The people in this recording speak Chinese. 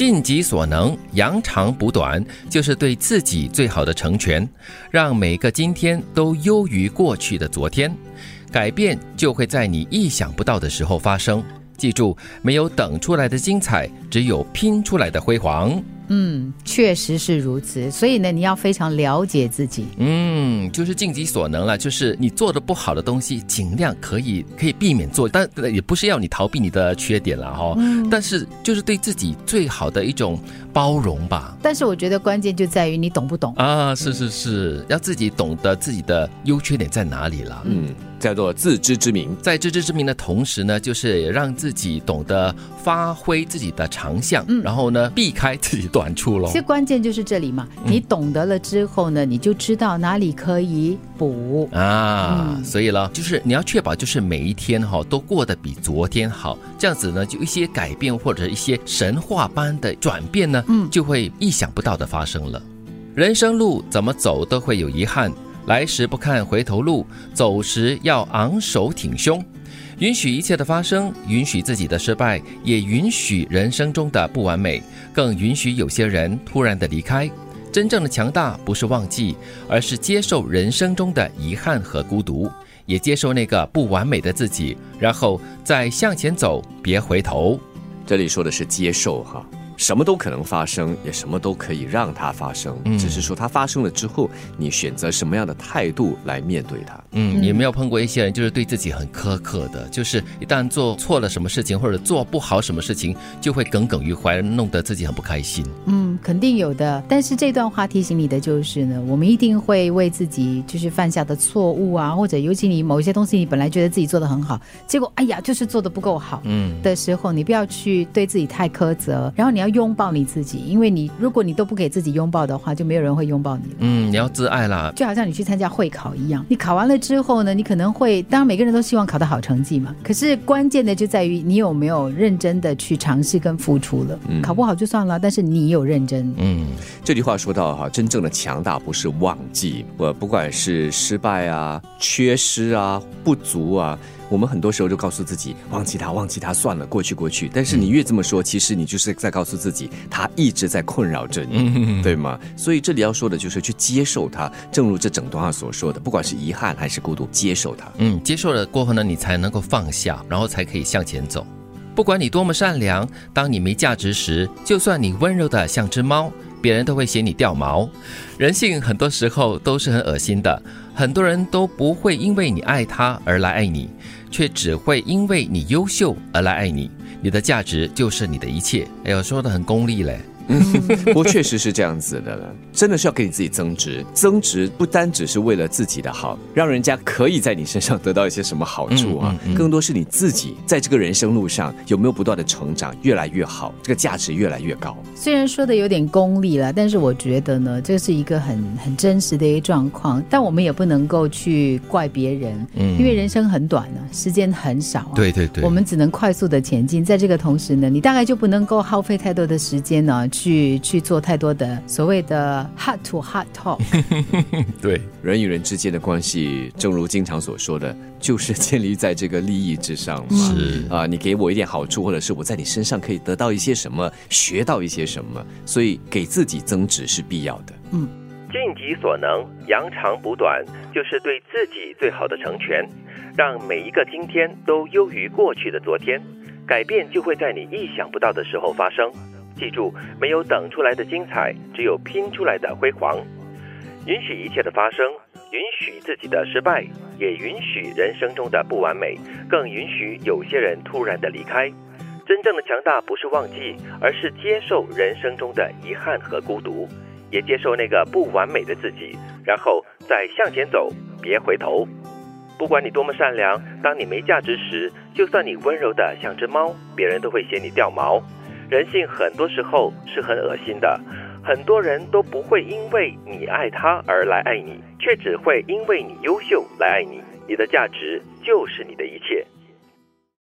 尽己所能，扬长补短，就是对自己最好的成全，让每个今天都优于过去的昨天。改变就会在你意想不到的时候发生。记住，没有等出来的精彩，只有拼出来的辉煌。嗯，确实是如此。所以呢，你要非常了解自己。嗯，就是尽己所能了。就是你做的不好的东西，尽量可以可以避免做，但也不是要你逃避你的缺点了哈。嗯。但是就是对自己最好的一种包容吧。但是我觉得关键就在于你懂不懂啊？是是是，要自己懂得自己的优缺点在哪里了。嗯。叫做自知之明，在自知之明的同时呢，就是让自己懂得发挥自己的长项，嗯，然后呢，避开自己短处喽。其实关键就是这里嘛，你懂得了之后呢，你就知道哪里可以补啊。所以了，就是你要确保，就是每一天哈都过得比昨天好，这样子呢，就一些改变或者一些神话般的转变呢，嗯，就会意想不到的发生了。人生路怎么走都会有遗憾。来时不看回头路，走时要昂首挺胸，允许一切的发生，允许自己的失败，也允许人生中的不完美，更允许有些人突然的离开。真正的强大不是忘记，而是接受人生中的遗憾和孤独，也接受那个不完美的自己，然后再向前走，别回头。这里说的是接受哈。什么都可能发生，也什么都可以让它发生。嗯，只是说它发生了之后，你选择什么样的态度来面对它。嗯，有没有碰过一些人，就是对自己很苛刻的，就是一旦做错了什么事情，或者做不好什么事情，就会耿耿于怀，弄得自己很不开心。嗯，肯定有的。但是这段话提醒你的就是呢，我们一定会为自己就是犯下的错误啊，或者尤其你某一些东西，你本来觉得自己做的很好，结果哎呀，就是做的不够好。嗯，的时候，你不要去对自己太苛责，然后你要。拥抱你自己，因为你如果你都不给自己拥抱的话，就没有人会拥抱你了。嗯，你要自爱啦，就好像你去参加会考一样，你考完了之后呢，你可能会，当然每个人都希望考到好成绩嘛。可是关键的就在于你有没有认真的去尝试跟付出了。考不好就算了，但是你有认真。嗯，这句话说到哈，真正的强大不是忘记，我不管是失败啊、缺失啊、不足啊。我们很多时候就告诉自己忘记他，忘记他算了，过去过去。但是你越这么说，其实你就是在告诉自己，他一直在困扰着你，对吗？所以这里要说的就是去接受他。正如这整段话所说的，不管是遗憾还是孤独，接受他。嗯，接受了过后呢，你才能够放下，然后才可以向前走。不管你多么善良，当你没价值时，就算你温柔的像只猫，别人都会嫌你掉毛。人性很多时候都是很恶心的，很多人都不会因为你爱他而来爱你。却只会因为你优秀而来爱你，你的价值就是你的一切。哎呦，说的很功利嘞。不过确实是这样子的了，真的是要给你自己增值，增值不单只是为了自己的好，让人家可以在你身上得到一些什么好处啊，更多是你自己在这个人生路上有没有不断的成长，越来越好，这个价值越来越高。虽然说的有点功利了，但是我觉得呢，这是一个很 很真实的一个状况，但我们也不能够去怪别人，嗯，因为人生很短呢，时间很少，对对对，我们只能快速的前进，在这个同时呢，你大概就不能够耗费太多的时间呢。去去做太多的所谓的 heart to heart talk，对人与人之间的关系，正如经常所说的，就是建立在这个利益之上嘛。是啊，你给我一点好处，或者是我在你身上可以得到一些什么，学到一些什么，所以给自己增值是必要的。嗯，尽己所能，扬长补短，就是对自己最好的成全，让每一个今天都优于过去的昨天，改变就会在你意想不到的时候发生。记住，没有等出来的精彩，只有拼出来的辉煌。允许一切的发生，允许自己的失败，也允许人生中的不完美，更允许有些人突然的离开。真正的强大不是忘记，而是接受人生中的遗憾和孤独，也接受那个不完美的自己，然后再向前走，别回头。不管你多么善良，当你没价值时，就算你温柔的像只猫，别人都会嫌你掉毛。人性很多时候是很恶心的，很多人都不会因为你爱他而来爱你，却只会因为你优秀来爱你。你的价值就是你的一切。